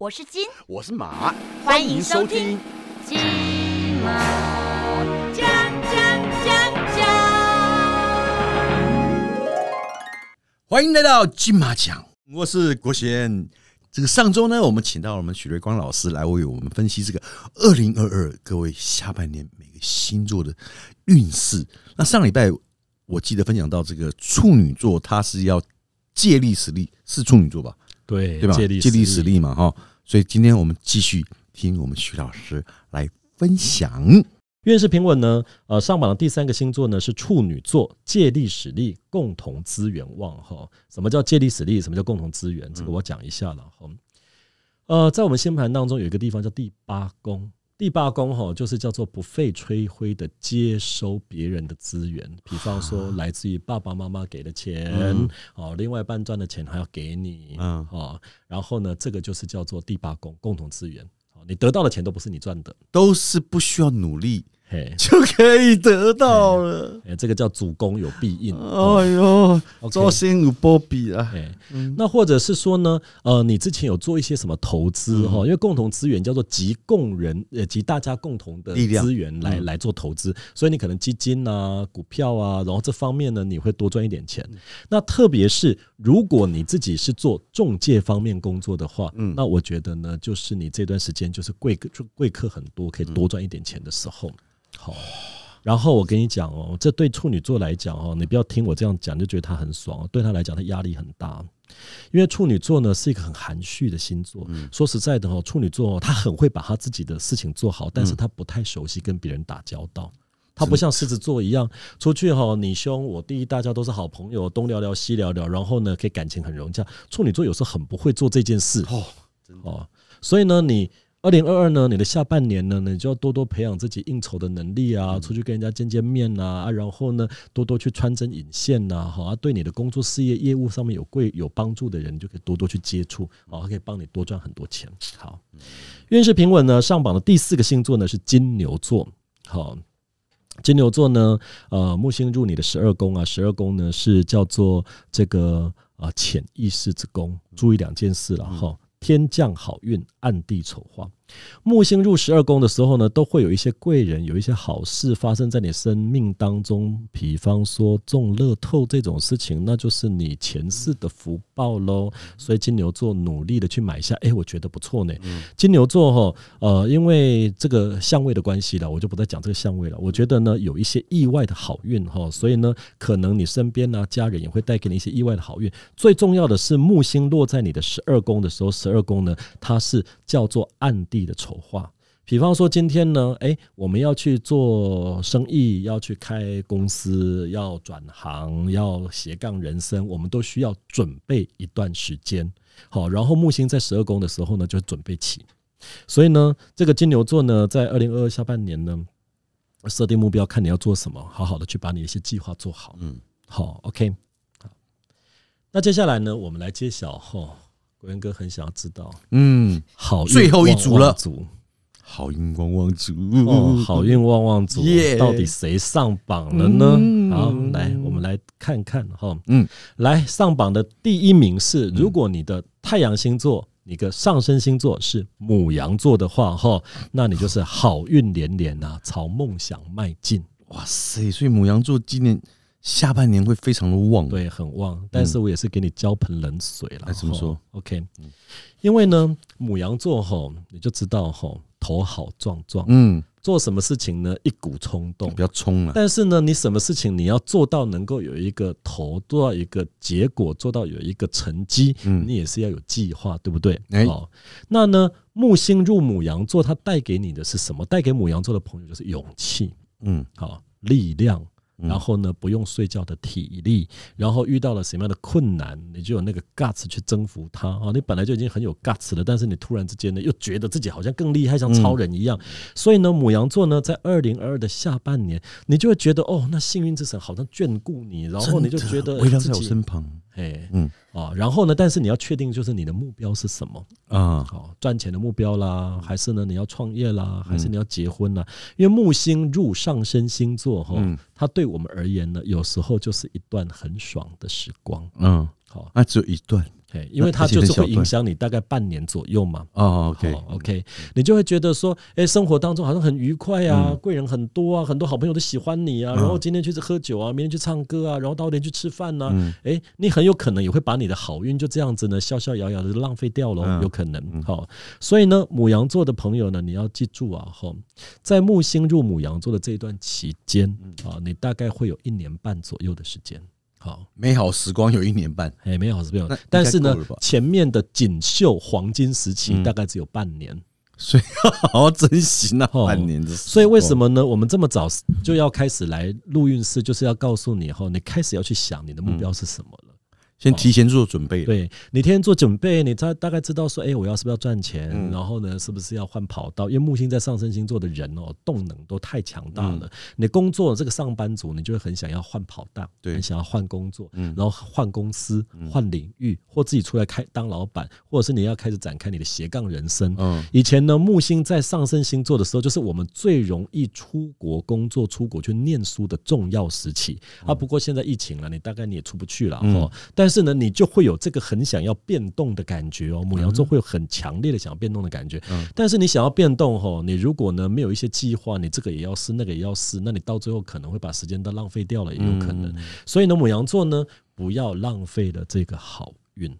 我是金，我是马，欢迎收听金马奖奖奖奖。欢迎来到金马奖，我是国贤。这个上周呢，我们请到了我们许瑞光老师来为我们分析这个二零二二各位下半年每个星座的运势。那上礼拜我记得分享到这个处女座，它是要借力使力，是处女座吧？对对吧？借力借力使力嘛，哈。所以今天我们继续听我们徐老师来分享。运势平稳呢，呃，上榜的第三个星座呢是处女座，借力使力，共同资源旺哈。什么叫借力使力？什么叫共同资源？这个我讲一下了哈。呃，在我们星盘当中有一个地方叫第八宫，第八宫哈就是叫做不费吹灰的接收别人的资源，比方说来自于爸爸妈妈给的钱嗯。哦，另外一半赚的钱还要给你嗯。哦，然后呢，这个就是叫做第八宫共同资源。哦你得到的钱都不是你赚的，都是不需要努力嘿，就可以得到了。哎，这个叫主公有必应。哦哎呦，OK。周星有波比啊！哎，那或者是说呢，呃，你之前有做一些什么投资哈？因为共同资源叫做集共人呃集大家共同的资源来来做投资，所以你可能基金啊、股票啊，然后这方面呢你会多赚一点钱。那特别是如果你自己是做中介方面工作的话，嗯。那我觉得呢，就是你这段时间就是贵客就贵客很多，可以多赚一点钱的时候，好。然后我跟你讲哦，这对处女座来讲哦，你不要听我这样讲就觉得他很爽，对他来讲他压力很大，因为处女座呢是一个很含蓄的星座。说实在的哦，处女座哦他很会把他自己的事情做好，但是他不太熟悉跟别人打交道。他不像狮子座一样，出去哈你凶我弟，大家都是好朋友，东聊聊西聊聊，然后呢，可以感情很融洽。处女座有时候很不会做这件事哦，哦，所以呢，你二零二二呢，你的下半年呢，你就要多多培养自己应酬的能力啊，出去跟人家见见面啊，啊然后呢，多多去穿针引线呐，好啊，对你的工作事业业务上面有贵有帮助的人，你就可以多多去接触，好，可以帮你多赚很多钱。好，运势平稳呢，上榜的第四个星座呢是金牛座，好。金牛座呢，呃，木星入你的十二宫啊，十二宫呢是叫做这个啊潜意识之宫，注意两件事了哈。天降好运，暗地丑化。木星入十二宫的时候呢，都会有一些贵人，有一些好事发生在你生命当中。比方说中乐透这种事情，那就是你前世的福报喽。所以金牛座努力的去买下，哎，我觉得不错呢。金牛座哈，呃，因为这个相位的关系了，我就不再讲这个相位了。我觉得呢，有一些意外的好运哈，所以呢，可能你身边呢、家人也会带给你一些意外的好运。最重要的是，木星落在你的十二宫的时候，十二宫呢，它是叫做暗地的筹划。比方说，今天呢，哎，我们要去做生意，要去开公司，要转行，要斜杠人生，我们都需要准备一段时间。好，然后木星在十二宫的时候呢，就准备起。所以呢，这个金牛座呢，在二零二二下半年呢，设定目标，看你要做什么，好好的去把你一些计划做好。嗯，好，OK，好。那接下来呢，我们来揭晓哈。国元哥很想要知道，嗯，好最后一组了组好运旺旺组哦，好运旺旺组到底谁上榜了呢？嗯好，来，我们来看看哈。嗯，来上榜的第一名是，如果你的太阳星座。你的上升星座是母羊座的话，哈，那你就是好运连连啊，朝梦想迈进，哇塞！所以母羊座今年下半年会非常的旺，，对，很旺。但是我也是给你浇盆冷水了。哎怎么说？OK，因为呢，母羊座吼，你就知道吼，头好壮壮，嗯，做什么事情呢，一股冲动不。要冲了，但是呢，你什么事情你要做到能够有一个头，做到一个结果，做到有一个成绩，嗯你也是要有计划，对不对？哎哦，那呢，木星入母羊座，它带给你的是什么？带给母羊座的朋友就是勇气，嗯，好、力量。嗯然后呢，不用睡觉的体力，然后遇到了什么样的困难，你就有那个 guts 去征服它啊！你本来就已经很有 guts 了，但是你突然之间呢，又觉得自己好像更厉害，像超人一样。所以呢，母羊座呢，在二零二二的下半年，你就会觉得哦，那幸运之神好像眷顾你，然后你就觉得围绕在我身旁，哎，嗯。啊，然后呢，但是你要确定就是你的目标是什么。啊，好，赚钱的目标啦，还是呢你要创业啦，还是你要结婚啦？因为木星入上升星座哈，嗯。它对我们而言呢，有时候就是一段很爽的时光。嗯，好，那只有一段，嘿，因为它就是会影响你大概半年左右嘛。哦好 OK，你就会觉得说，哎、生活当中好像很愉快啊，嗯贵人很多啊，很多好朋友都喜欢你啊，然后今天去喝酒啊，明天去唱歌啊，然后到点去吃饭呐、嗯哎、你很有可能也会把你的好运就这样子呢，逍逍遥遥的浪费掉了，嗯有可能。好、所以呢，母羊座的朋友呢，你要记住啊，哈，在木星入母羊座的这一段期间嗯啊，你大概会有一年半左右的时间。好，美好时光有一年半，哎，美好时光但是呢前面的锦绣黄金时期嗯大概只有半年。所以要 好好珍惜那哦半年的。所以为什么呢？我们这么早就要开始来录运势，就是要告诉你哈，你开始要去想你的目标是什么了。先提前做准备？，对你提前做准备，你大大概知道说，哎、我要是不是要赚钱，嗯然后呢，是不是要换跑道？因为木星在上升星座的人哦，动能都太强大了。嗯你工作这个上班族，你就会很想要换跑道，对很想要换工作，嗯然后换公司、换领域，或自己出来开当老板，或者是你要开始展开你的斜杠人生。嗯以前呢，木星在上升星座的时候，就是我们最容易出国工作、出国去念书的重要时期啊。不过现在疫情了，你大概你也出不去了嗯哦。但是呢，你就会有这个很想要变动的感觉哦。母羊座会有很强烈的想要变动的感觉。嗯但是你想要变动吼，你如果呢没有一些计划，你这个也要试，那个也要试，那你到最后可能会把时间都浪费掉了，也有可嗯能。所以呢，母羊座呢，不要浪费了这个好运。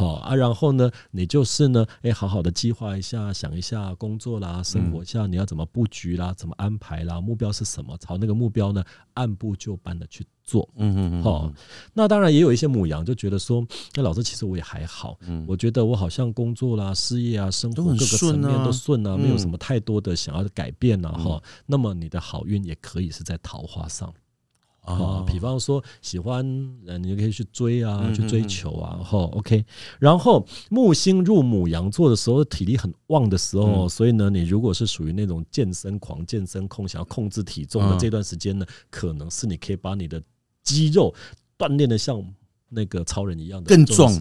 好啊，然后呢，你就是呢，哎，好好的计划一下，想一下工作啦，生活下，你要怎么布局啦，怎么安排啦，目标是什么？朝那个目标呢，按部就班的去做。嗯嗯嗯，好、那当然也有一些母羊就觉得说，那老师其实我也还好，我觉得我好像工作啦、事业啊、生活各个层面都顺啊，没有嗯什么太多的想要的改变啊，哈、那么你的好运也可以是在桃花上。啊哦，比方说喜欢，人，你就可以去追啊，嗯去追求啊，哈，OK。然后木星入母羊座的时候，体力很旺的时候，嗯。所以呢，你如果是属于那种健身狂、健身控，想要控制体重的嗯。这段时间呢，可能是你可以把你的肌肉锻炼的像那个超人一样的更壮。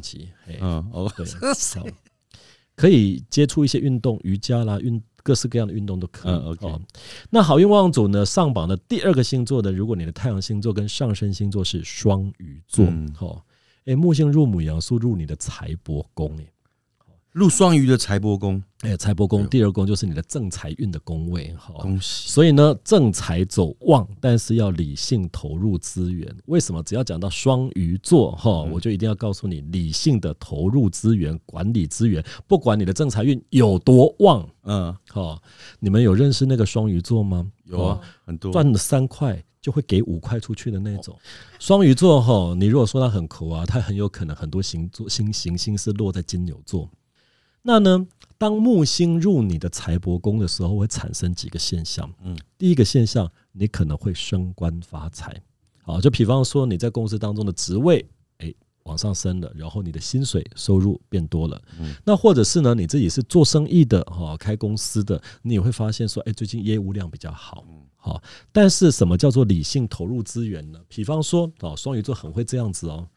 嗯哦，对，可以接触一些运动，瑜伽啦，运各式各样的运动都可以。嗯，OK。哦，那好运旺组呢，上榜的第二个星座呢，如果你的太阳星座跟上升星座是双鱼座，嗯。哦，哎，木星入母羊，宿入你的财帛宫，哎。入双鱼的财帛宫，哎，财帛宫第二宫就是你的正财运的宫位，哈、恭喜。所以呢，正财走旺，但是要理性投入资源。为什么？只要讲到双鱼座哈，我就一定要告诉你，理性的投入资源、管理资源，不管你的正财运有多旺，嗯，哈，你们有认识那个双鱼座吗？有啊，很多赚了三块就会给五块出去的那种。双鱼座哈，你如果说他很抠啊，他很有可能很多星座星行星是落在金牛座。那呢，当木星入你的财帛宫的时候，会产生几个现象。嗯嗯，第一个现象，你可能会升官发财。好，就比方说你在公司当中的职位，哎，往上升了，然后你的薪水收入变多了。嗯那或者是呢，你自己是做生意的哈，开公司的，你也会发现说，哎，最近业务量比较好。好，但是什么叫做理性投入资源呢？比方说，哦，双鱼座很会这样子哦。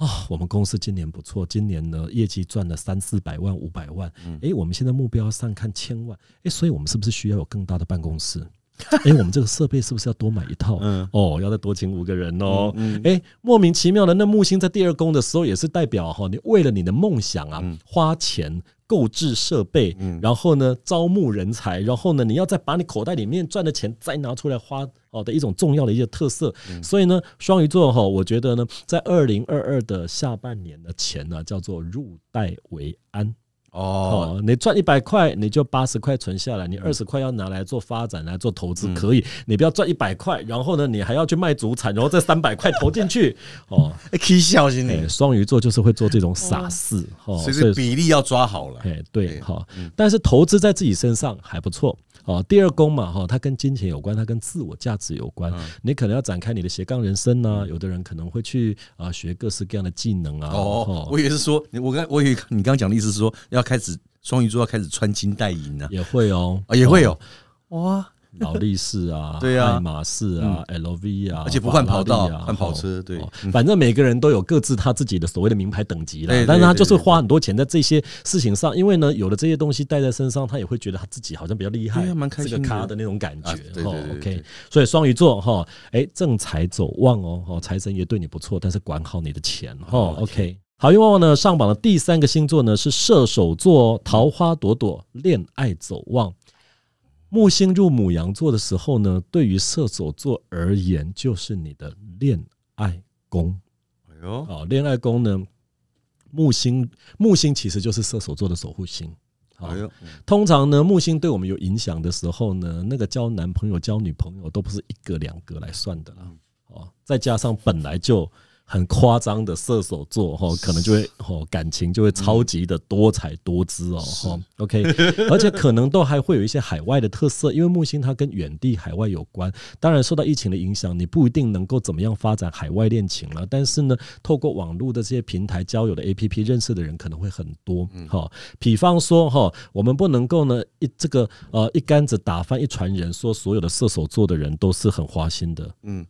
啊、我们公司今年不错，今年呢业绩赚了三四百万、五百万。诶，我们现在目标上看千万，诶，所以我们是不是需要有更大的办公室？诶，我们这个设备是不是要多买一套？嗯哦，要再多请五个人哦。嗯诶，莫名其妙的，那木星在第二宫的时候，也是代表哈，你为了你的梦想啊，花钱购置设备，然后呢招募人才，然后呢你要再把你口袋里面赚的钱再拿出来花哦的一种重要的一些特色。所以呢，双鱼座哈，我觉得呢，在二零二二的下半年的钱呢，叫做入袋为安。哦，哦，你赚一百块，你就八十块存下来，你二十块要拿来做发展、来做投资，可以。你不要赚一百块，然后呢，你还要去卖祖产，然后这三百块投进去。哦，哎可以小心哎，点，双鱼座就是会做这种傻事。哦，所以这个比例要抓好了。哎，对，哈，但是投资在自己身上还不错。哦，第二宫嘛，哈，它跟金钱有关，它跟自我价值有关。你可能要展开你的斜杠人生呢、有的人可能会去啊学各式各样的技能啊。哦，我以为是说，我刚我以为你刚刚讲的意思是说，要开始双鱼座要开始穿金戴银呢，也会哦，啊，也会有哇，劳力士啊，对啊爱马仕啊，LV 啊，而且不换跑道啊换跑车对哦反正每个人都有各自他自己的所谓的名牌等级对对了，但是他就是花很多钱在这些事情上，因为呢，有了这些东西带在身上，他也会觉得他自己好像比较厉害，对啊蛮开心的这个咖的那种感觉啊。对对哦对对 OK，所以双鱼座哈，哎，正财走旺哦，哦，财神爷对你不错，但是管好你的钱哈。OK。好运旺旺呢上榜的第三个星座呢是射手座哦，桃花朵朵，恋爱走旺。木星入母羊座的时候呢，对于射手座而言，就是你的恋爱宫。哎呦，好，恋爱宫呢，木星木星其实就是射手座的守护星。好哎，呦，通常呢，木星对我们有影响的时候呢，那个交男朋友、交女朋友都不是一个两个来算的啦。哦，再加上本来就很夸张的射手座哈，可能就会哦感情就会超级的多彩多姿哦哈。OK，而且可能都还会有一些海外的特色，因为木星它跟远地海外有关。当然受到疫情的影响，你不一定能够怎么样发展海外恋情了。但是呢，透过网络的这些平台交友的 APP 认识的人可能会很多。哈，比方说哈，我们不能够呢一这个呃一竿子打翻一船人，说所有的射手座的人都是很花心的。嗯，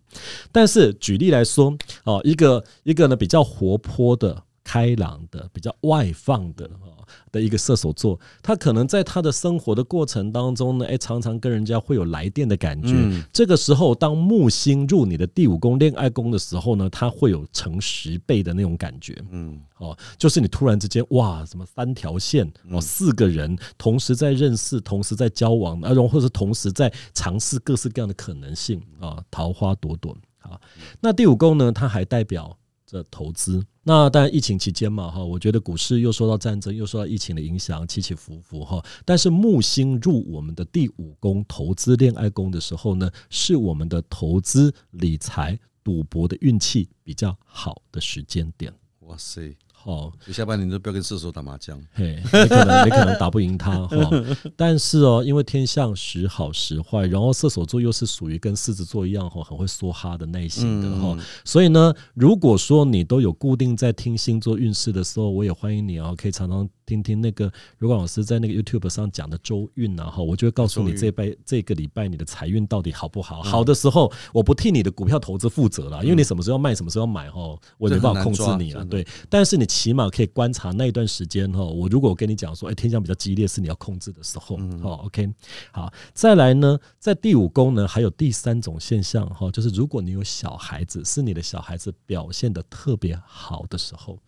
但是举例来说，哦，一个一个呢比较活泼的、开朗的、比较外放的哦的一个射手座，他可能在他的生活的过程当中呢，哎，常常跟人家会有来电的感觉。嗯这个时候，当木星入你的第五宫恋爱宫的时候呢，他会有成十倍的那种感觉。嗯，哦，就是你突然之间哇，什么三条线哦，四个人同时在认识，同时在交往，啊，然后或者是同时在尝试各式各样的可能性啊，桃花朵朵好。那第五宫呢，它还代表着投资。那当然，疫情期间嘛，哈，我觉得股市又受到战争，又受到疫情的影响，起起伏伏哈。但是木星入我们的第五宫投资恋爱宫的时候呢，是我们的投资理财、赌博的运气比较好的时间点。哇塞，好，下半年都不要跟射手打麻将。嘿，你可能你可能打不赢他哈，但是哦，因为天象时好时坏，然后射手座又是属于跟狮子座一样哈，很会梭哈的类型的哈，所以呢，如果说你都有固定在听星座运势的时候，我也欢迎你哦，可以常常听听那个如果老师在那个 YouTube 上讲的周运啊哈，我就会告诉你这拜这个礼拜你的财运到底好不好。好的时候，我不替你的股票投资负责了，因为你什么时候卖，什么时候买哈，我也没办法控制你了，对。但是你起码可以观察那一段时间哈。我如果我跟你讲说，哎，天象比较激烈，是你要控制的时候，好，OK，好。再来呢，在第五宫呢，还有第三种现象哈，就是如果你有小孩子，是你的小孩子表现的特别好的时候。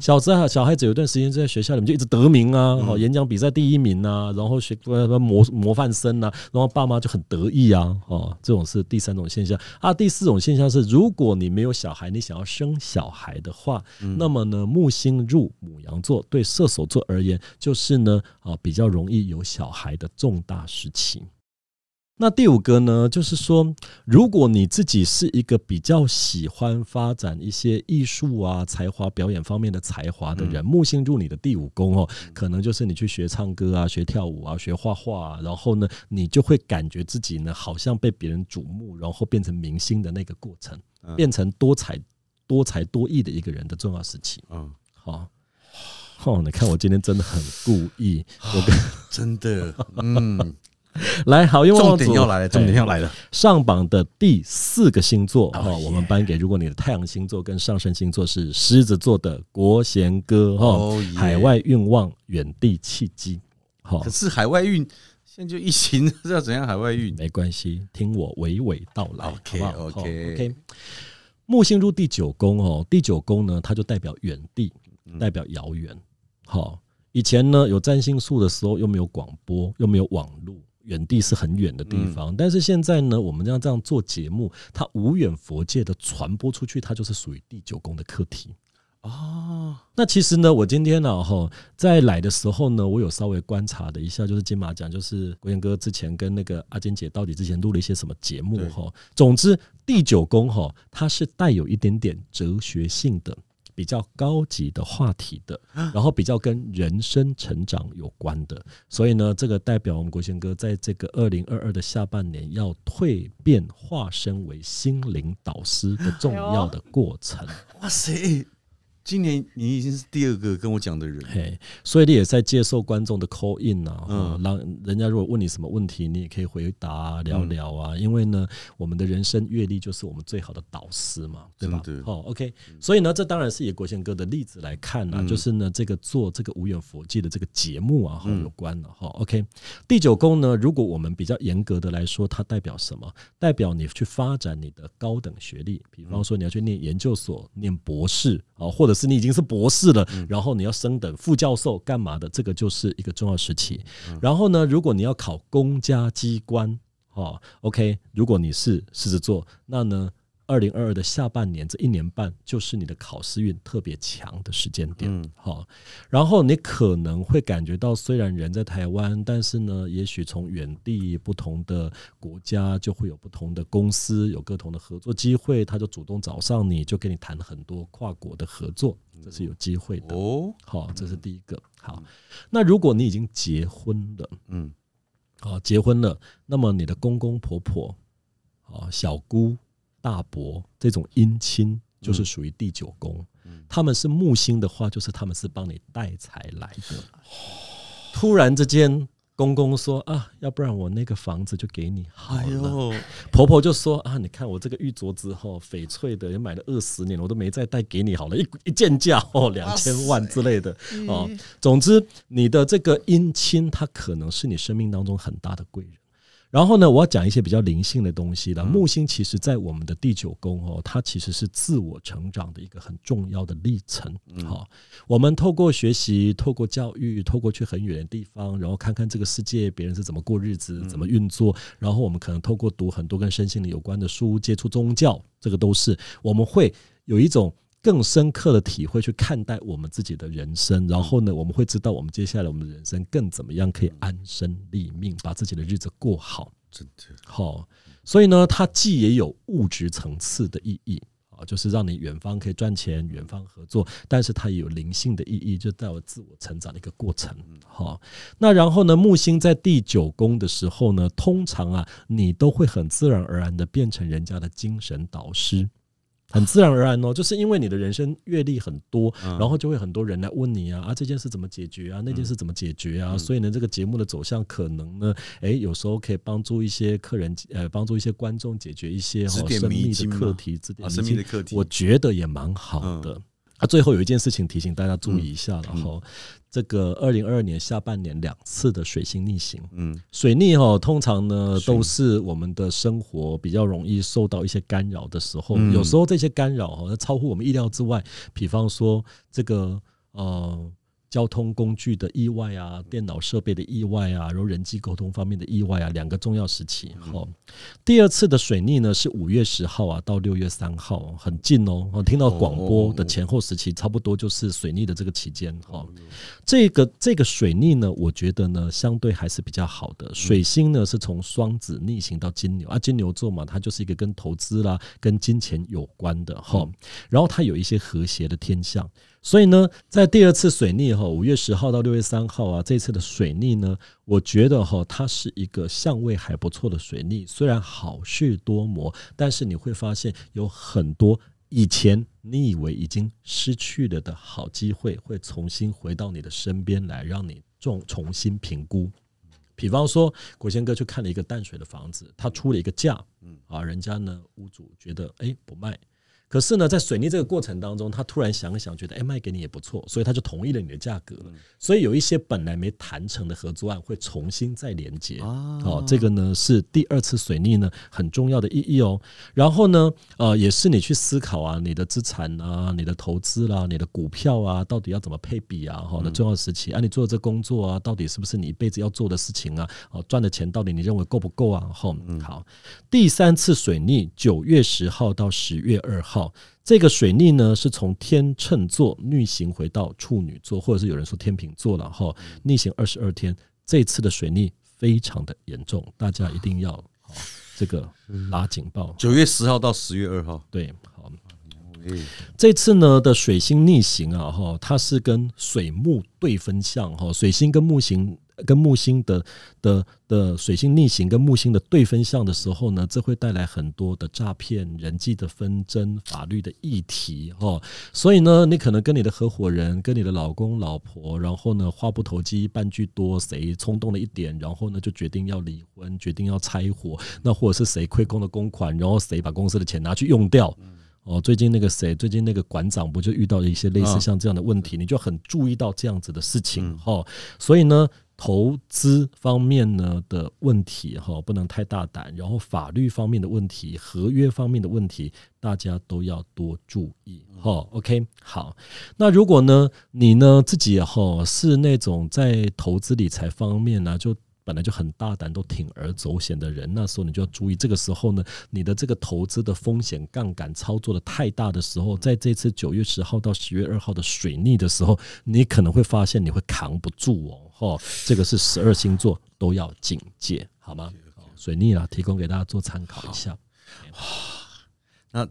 小子啊，小孩子有一段时间在学校里面就一直得名啊，哦，演讲比赛第一名啊，然后学呃模模范生啊，然后爸妈就很得意啊，哦，这种是第三种现象啊。第四种现象是，如果你没有小孩，你想要生小孩的话，那么呢，木星入母羊座对射手座而言，就是呢啊比较容易有小孩的重大时期。那第五个呢，就是说，如果你自己是一个比较喜欢发展一些艺术啊、才华、表演方面的才华的人，木星入你的第五宫哦，可能就是你去学唱歌啊、学跳舞啊、学画画、啊，然后呢，你就会感觉自己呢好像被别人瞩目，然后变成明星的那个过程，变成多才多才多艺的一个人的重要时期。嗯，好、哦，你看我今天真的很故意，我跟真的，嗯，来好，因为重点要来了，重点要来了。上榜的第四个星座 Oh 哈，我们颁给如果你的太阳星座跟上升星座是狮子座的国贤哥哈 Oh 海外运旺远地契机，好可是海外运现在就疫情，知道怎样海外运？没关系，听我娓娓道来 OK，好不好 OK 好 OK。木星入第九宫哦，第九宫呢，它就代表远地，嗯代表遥远。好，以前呢有占星术的时候，又没有广播，又没有网络，远地是很远的地嗯方。但是现在呢，我们这样这样做节目，它无远佛界的传播出去，它就是属于第九宫的课题。哦，那其实呢，我今天呢，哈，在来的时候呢，我有稍微观察了一下，就是金马奖，就是国贤哥之前跟那个阿坚姐到底之前录了一些什么节目对哈。总之，第九宫哈，它是带有一点点哲学性的。比较高级的话题的，然后比较跟人生成长有关的，所以呢，这个代表我们国贤哥在这个二零二二的下半年要蜕变化身为心灵导师的重要的过程。哇塞！今年你已经是第二个跟我讲的人，嘿，所以你也在接受观众的 call in 啊，嗯。嗯，让人家如果问你什么问题，你也可以回答、啊、聊聊啊。因为呢，我们的人生阅历就是我们最好的导师嘛，对吧？好、o k 所以呢，这当然是以国贤哥的例子来看啊，嗯。就是呢，这个做这个无远佛界的这个节目啊，哈，嗯。有关了哈。OK，第九宫呢，如果我们比较严格的来说，它代表什么？代表你去发展你的高等学历，比方说你要去念研究所、念博士啊，或者者是你已经是博士了，然后你要升等副教授干嘛的，这个就是一个重要时期。然后呢，如果你要考公家机关，哦，OK，如果你是狮子座，那呢？二零二二的下半年这一年半，就是你的考试运特别强的时间点。好，然后你可能会感觉到，虽然人在台湾，但是呢，也许从远地不同的国家，就会有不同的公司有不同的合作机会，他就主动找上你，就跟你谈很多跨国的合作，这是有机会的。哦，好，这是第一个。好，那如果你已经结婚了，嗯，好，结婚了，那么你的公公婆婆，啊，小姑。大伯这种姻亲就是属于第九宫，他们是木星的话，就是他们是帮你带财来的。突然之间，公公说啊，要不然我那个房子就给你好了。婆婆就说啊，你看我这个玉镯子哈，翡翠的也买了二十年，我都没再带给你好了，一一件价哦两千万之类的哦。总之，你的这个姻亲，他可能是你生命当中很大的贵人。然后呢，我要讲一些比较灵性的东西了。木星其实在我们的第九宫哦，它其实是自我成长的一个很重要的历程。好，我们透过学习，透过教育，透过去很远的地方，然后看看这个世界别人是怎么过日子，怎么运作。然后我们可能透过读很多跟身心灵有关的书，接触宗教，这个都是我们会有一种。更深刻的体会去看待我们自己的人生，然后呢，我们会知道我们接下来我们的人生更怎么样可以安身立命，把自己的日子过好。真的好，所以呢，它既也有物质层次的意义啊，就是让你远方可以赚钱，远方合作，但是它也有灵性的意义，就带有自我成长的一个过程。好，那然后呢，木星在第九宫的时候呢，通常啊，你都会很自然而然的变成人家的精神导师。很自然而然哦，就是因为你的人生阅历很多，然后就会很多人来问你啊，啊这件事怎么解决啊，那件事怎么解决啊，所以呢，这个节目的走向可能呢，哎，有时候可以帮助一些客人，呃，帮助一些观众解决一些哈生命的课题，指点生命的课题，我觉得也蛮好的。啊，最后有一件事情提醒大家注意一下，然后这个二零二二年下半年两次的水星逆行，嗯，水逆哈，通常呢都是我们的生活比较容易受到一些干扰的时候，有时候这些干扰哈，超乎我们意料之外，比方说这个呃。交通工具的意外啊，电脑设备的意外啊，然后人际沟通方面的意外啊，两个重要时期。好，第二次的水逆呢是五月十号啊到六月三号，很近哦。我听到广播的前后时期，差不多就是水逆的这个期间。哈，这个这个水逆呢，我觉得呢相对还是比较好的。水星呢是从双子逆行到金牛啊，金牛座嘛，它就是一个跟投资啦、跟金钱有关的哈。然后它有一些和谐的天象。所以呢，在第二次水逆哈，五月十号到六月三号啊，这次的水逆呢，我觉得哈，它是一个相位还不错的水逆。虽然好事多磨，但是你会发现有很多以前你以为已经失去了的好机会，会重新回到你的身边来，让你重重新评估。比方说，国贤哥去看了一个淡水的房子，他出了一个价，嗯啊，人家呢屋主觉得哎不卖。可是呢，在水逆这个过程当中，他突然想想，觉得哎，卖给你也不错，所以他就同意了你的价格。所以有一些本来没谈成的合作案会重新再连接。哦，这个呢是第二次水逆呢很重要的意义哦。然后呢，呃，也是你去思考啊，你的资产啊，你的投资啦，你的股票啊，到底要怎么配比啊？哈，的重要时期啊，你做这工作啊，到底是不是你一辈子要做的事情啊？哦，赚的钱到底你认为够不够啊？后好，第三次水逆九月十号到十月二号。这个水逆呢，是从天秤座逆行回到处女座，或者是有人说天平座了哈，逆行二十二天。这次的水逆非常的严重，大家一定要这个拉警报。九月十号到十月二号，对，好。这次呢的水星逆行啊，哈，它是跟水木对分相哈，水星跟木星。跟木星的的的水星逆行跟木星的对分相的时候呢，这会带来很多的诈骗、人际的纷争、法律的议题哦。所以呢，你可能跟你的合伙人、跟你的老公老婆，然后呢话不投机半句多，谁冲动了一点，然后呢就决定要离婚，决定要拆伙，那或者是谁亏空了公款，然后谁把公司的钱拿去用掉。哦，最近那个谁，最近那个馆长不就遇到了一些类似像这样的问题？你就很注意到这样子的事情哈。所以呢，投资方面呢的问题哈，不能太大胆，然后法律方面的问题、合约方面的问题，大家都要多注意哈。OK，好，那如果呢，你呢自己哈是那种在投资理财方面呢，就本来就很大胆，都铤而走险的人，那时候你就要注意，这个时候呢，你的这个投资的风险杠杆操作的太大的时候，在这次九月十号到十月二号的水逆的时候，你可能会发现你会扛不住哦。哦，这个是十二星座都要警戒，好吗？水逆啊，提供给大家做参考一下。那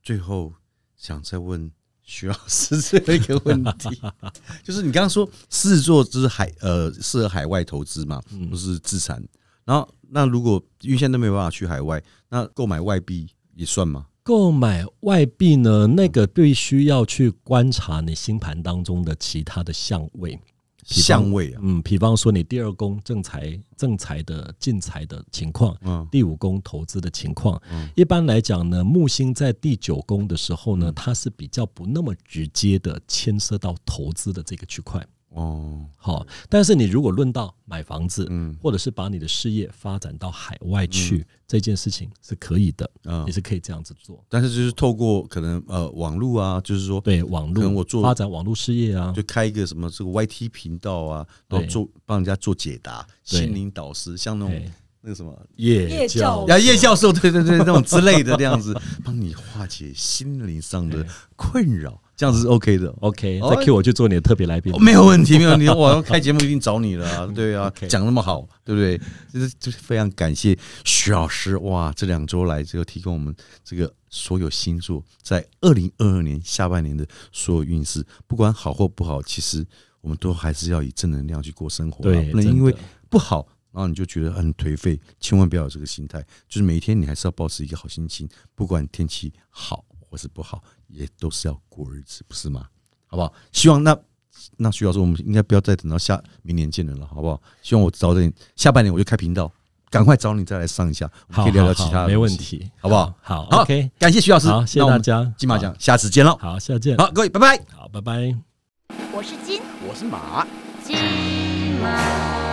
最后想再问徐老师这一个问题，就是你刚刚说狮子座就是海呃适合海外投资嘛，不是资产。然后那如果因为现在都没办法去海外，那购买外币也算吗？购买外币呢，那个必须要去观察你星盘当中的其他的相位。相位啊，嗯，比方说你第二宫正财正财的进财的情况，嗯，第五宫投资的情况，嗯，一般来讲呢，木星在第九宫的时候呢，它是比较不那么直接的牵涉到投资的这个区块。哦，好，但是你如果论到买房子，嗯，或者是把你的事业发展到海外去，这件事情是可以的，嗯，也是可以这样子做。但是就是透过可能呃网络啊，就是说对网络，可能我做发展网络事业啊，就开一个什么这个 YT 频道啊，然后做帮人家做解答，心灵导师，像那种那个什么叶教。呀叶教授，对对对，那种之类的这样子，帮你化解心灵上的困扰。这样子是 OK 的，OK，再 Q 我去做你的特别来宾，没有问题，没有问题。我要开节目一定找你了啊，对啊，讲那么好，对不对？就是就是非常感谢徐老师，哇，这两周来这个提供我们这个所有星座在二零二二年下半年的所有运势，不管好或不好，其实我们都还是要以正能量去过生活，对，不能因为不好，然后你就觉得很颓废，千万不要有这个心态，就是每一天你还是要保持一个好心情，不管天气好。或是不好，也都是要过日子，不是吗？好不好？希望那那徐老师，我们应该不要再等到下明年见人了，好不好？希望我早点下半年我就开频道，赶快找你再来上一下，可以聊聊其他的，没问题，好不好？好，OK，感谢徐老师，好，谢谢大家，金马奖下次见喽，好，下次见，好，各位，拜拜，好，拜拜，我是金，我是马，金马。